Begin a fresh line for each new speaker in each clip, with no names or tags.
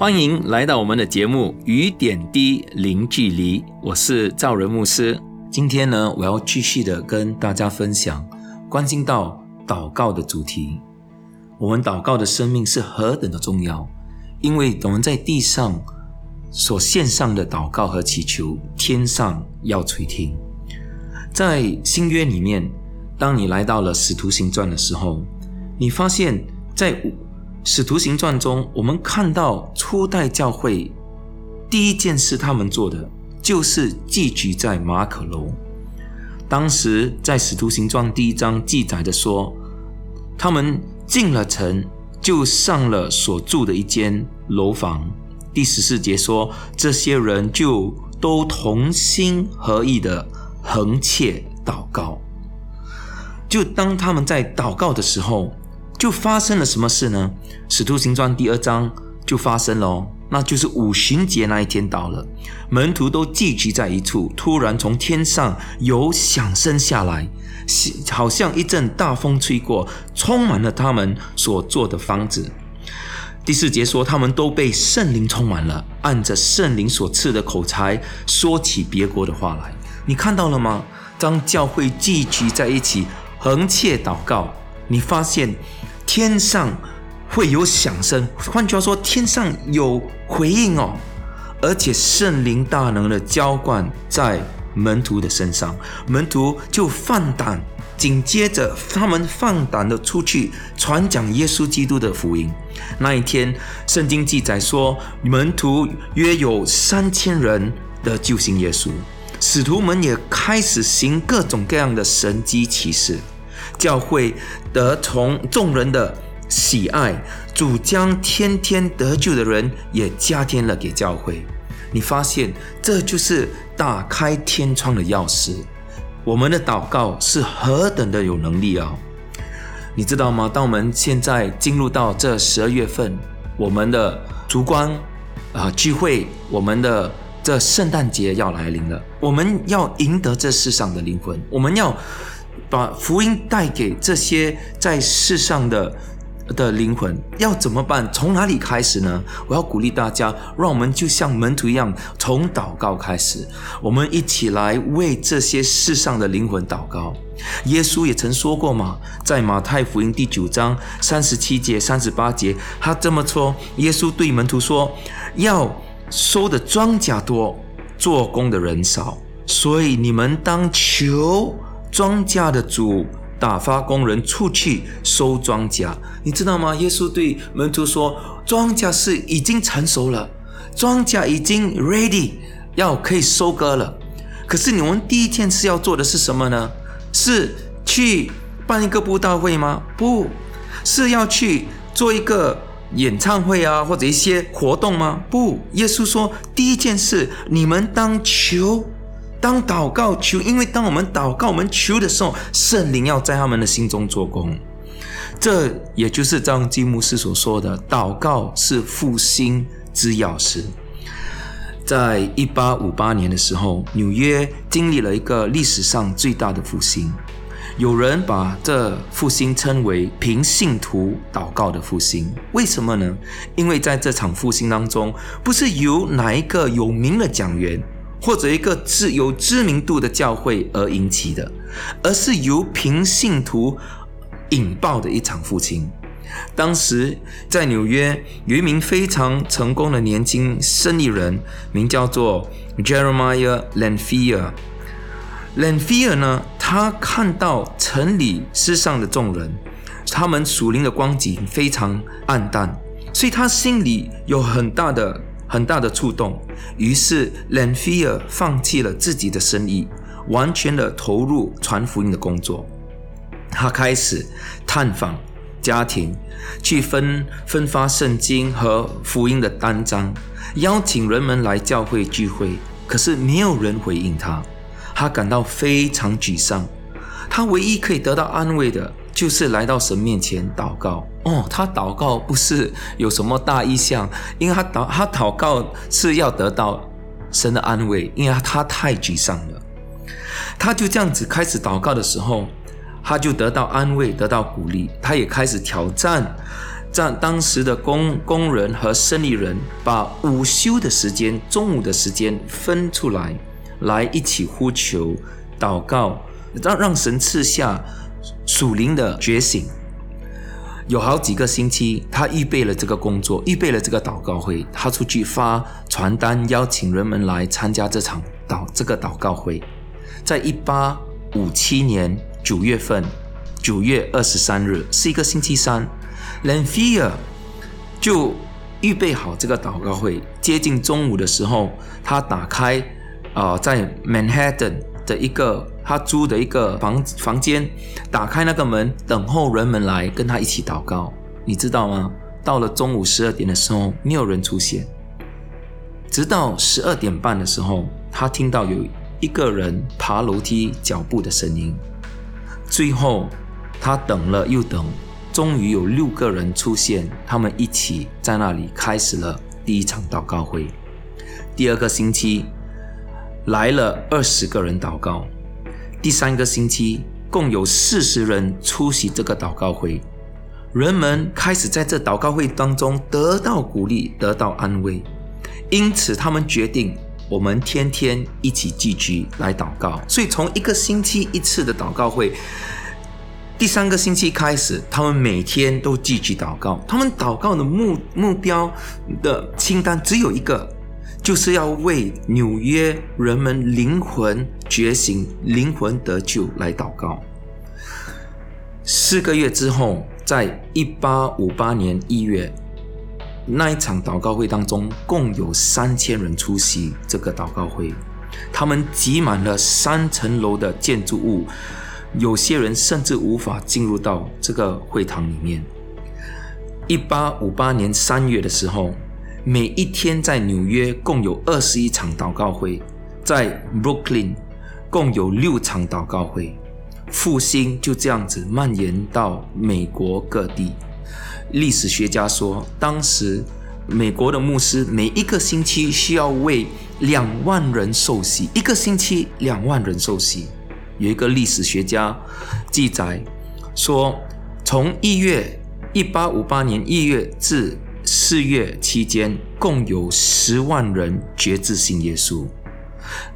欢迎来到我们的节目《雨点滴零距离》，我是赵仁牧师。今天呢，我要继续的跟大家分享关心到祷告的主题。我们祷告的生命是何等的重要，因为我们在地上。所献上的祷告和祈求，天上要垂听。在新约里面，当你来到了使徒行传的时候，你发现，在使徒行传中，我们看到初代教会第一件事他们做的，就是寄居在马可楼。当时在使徒行传第一章记载的说，他们进了城，就上了所住的一间楼房。第十四节说，这些人就都同心合意的横切祷告。就当他们在祷告的时候，就发生了什么事呢？使徒行传第二章就发生了，那就是五旬节那一天到了，门徒都聚集在一处，突然从天上有响声下来，好像一阵大风吹过，充满了他们所做的房子。第四节说，他们都被圣灵充满了，按着圣灵所赐的口才说起别国的话来。你看到了吗？当教会聚集在一起，横切祷告，你发现天上会有响声，换句话说，天上有回应哦，而且圣灵大能的浇灌在门徒的身上，门徒就放胆。紧接着，他们放胆的出去传讲耶稣基督的福音。那一天，圣经记载说，门徒约有三千人的救星耶稣，使徒们也开始行各种各样的神迹奇事。教会得从众人的喜爱，主将天天得救的人也加添了给教会。你发现，这就是打开天窗的钥匙。我们的祷告是何等的有能力啊！你知道吗？当我们现在进入到这十二月份，我们的烛光啊聚会，我们的这圣诞节要来临了。我们要赢得这世上的灵魂，我们要把福音带给这些在世上的。的灵魂要怎么办？从哪里开始呢？我要鼓励大家，让我们就像门徒一样，从祷告开始。我们一起来为这些世上的灵魂祷告。耶稣也曾说过嘛，在马太福音第九章三十七节、三十八节，他这么说：耶稣对门徒说，要收的庄稼多，做工的人少，所以你们当求庄稼的主。打发工人出去收庄稼，你知道吗？耶稣对门徒说：“庄稼是已经成熟了，庄稼已经 ready，要可以收割了。可是你们第一件事要做的是什么呢？是去办一个布道会吗？不是要去做一个演唱会啊，或者一些活动吗？不，耶稣说第一件事，你们当求。”当祷告求，因为当我们祷告、我们求的时候，圣灵要在他们的心中做工。这也就是张基牧师所说的：祷告是复兴之钥匙。在一八五八年的时候，纽约经历了一个历史上最大的复兴。有人把这复兴称为“凭信徒祷告的复兴”。为什么呢？因为在这场复兴当中，不是由哪一个有名的讲员。或者一个自有知名度的教会而引起的，而是由平信徒引爆的一场复兴。当时在纽约有一名非常成功的年轻生意人，名叫做 Jeremiah Lanfear。Lanfear 呢，他看到城里世上的众人，他们属灵的光景非常暗淡，所以他心里有很大的。很大的触动，于是 Lanfear 放弃了自己的生意，完全的投入传福音的工作。他开始探访家庭，去分分发圣经和福音的单张，邀请人们来教会聚会，可是没有人回应他，他感到非常沮丧。他唯一可以得到安慰的，就是来到神面前祷告。哦，他祷告不是有什么大意向，因为他祷他祷告是要得到神的安慰，因为他太沮丧了。他就这样子开始祷告的时候，他就得到安慰，得到鼓励。他也开始挑战，在当时的工工人和生意人，把午休的时间、中午的时间分出来，来一起呼求、祷告。让让神赐下属灵的觉醒。有好几个星期，他预备了这个工作，预备了这个祷告会。他出去发传单，邀请人们来参加这场祷这个祷告会。在一八五七年九月份，九月二十三日是一个星期三 l a n f i e r 就预备好这个祷告会。接近中午的时候，他打开啊，在 Manhattan 的一个。他租的一个房房间，打开那个门，等候人们来跟他一起祷告。你知道吗？到了中午十二点的时候，没有人出现。直到十二点半的时候，他听到有一个人爬楼梯脚步的声音。最后，他等了又等，终于有六个人出现，他们一起在那里开始了第一场祷告会。第二个星期，来了二十个人祷告。第三个星期，共有四十人出席这个祷告会。人们开始在这祷告会当中得到鼓励，得到安慰。因此，他们决定我们天天一起聚集来祷告。所以，从一个星期一次的祷告会，第三个星期开始，他们每天都聚集祷告。他们祷告的目目标的清单只有一个。就是要为纽约人们灵魂觉醒、灵魂得救来祷告。四个月之后，在一八五八年一月，那一场祷告会当中，共有三千人出席这个祷告会。他们挤满了三层楼的建筑物，有些人甚至无法进入到这个会堂里面。一八五八年三月的时候。每一天在纽约共有二十一场祷告会，在 Brooklyn 共有六场祷告会，复兴就这样子蔓延到美国各地。历史学家说，当时美国的牧师每一个星期需要为两万人受洗，一个星期两万人受洗。有一个历史学家记载说，从一月一八五八年一月至四月期间，共有十万人决志信耶稣。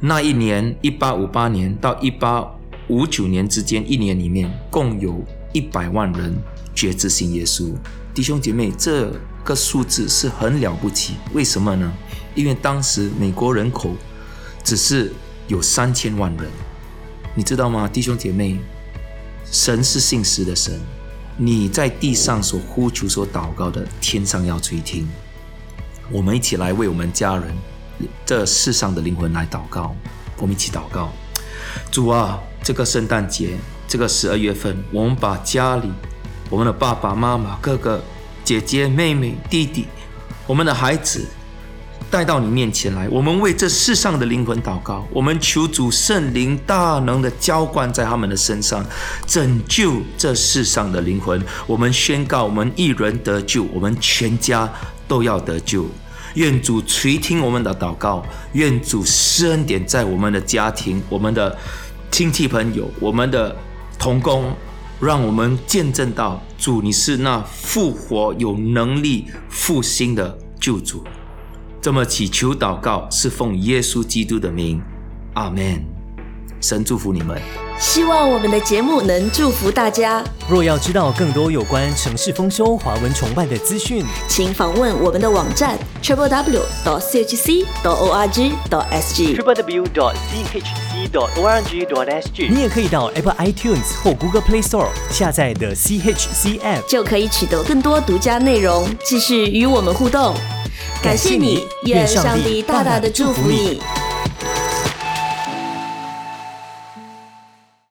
那一年，一八五八年到一八五九年之间，一年里面共有一百万人决志信耶稣。弟兄姐妹，这个数字是很了不起。为什么呢？因为当时美国人口只是有三千万人，你知道吗？弟兄姐妹，神是信实的神。你在地上所呼求、所祷告的，天上要垂听。我们一起来为我们家人、这世上的灵魂来祷告。我们一起祷告：主啊，这个圣诞节，这个十二月份，我们把家里、我们的爸爸妈妈、哥哥、姐姐、妹妹、弟弟、我们的孩子。带到你面前来，我们为这世上的灵魂祷告。我们求主圣灵大能的浇灌在他们的身上，拯救这世上的灵魂。我们宣告，我们一人得救，我们全家都要得救。愿主垂听我们的祷告，愿主施恩典在我们的家庭、我们的亲戚朋友、我们的同工，让我们见证到主，你是那复活有能力复兴的救主。这么祈求祷告，是奉耶稣基督的名，阿门。神祝福你们。
希望我们的节目能祝福大家。
若要知道更多有关城市丰收、华文崇拜的资讯，
请访问我们的网站 triple w dot chc dot org dot sg
triple w dot chc dot org dot sg。你也可以到 Apple iTunes 或 Google Play Store 下载的 CHC App，
就可以取得更多独家内容，继续与我们互动。感谢你，愿上帝大大的祝福你。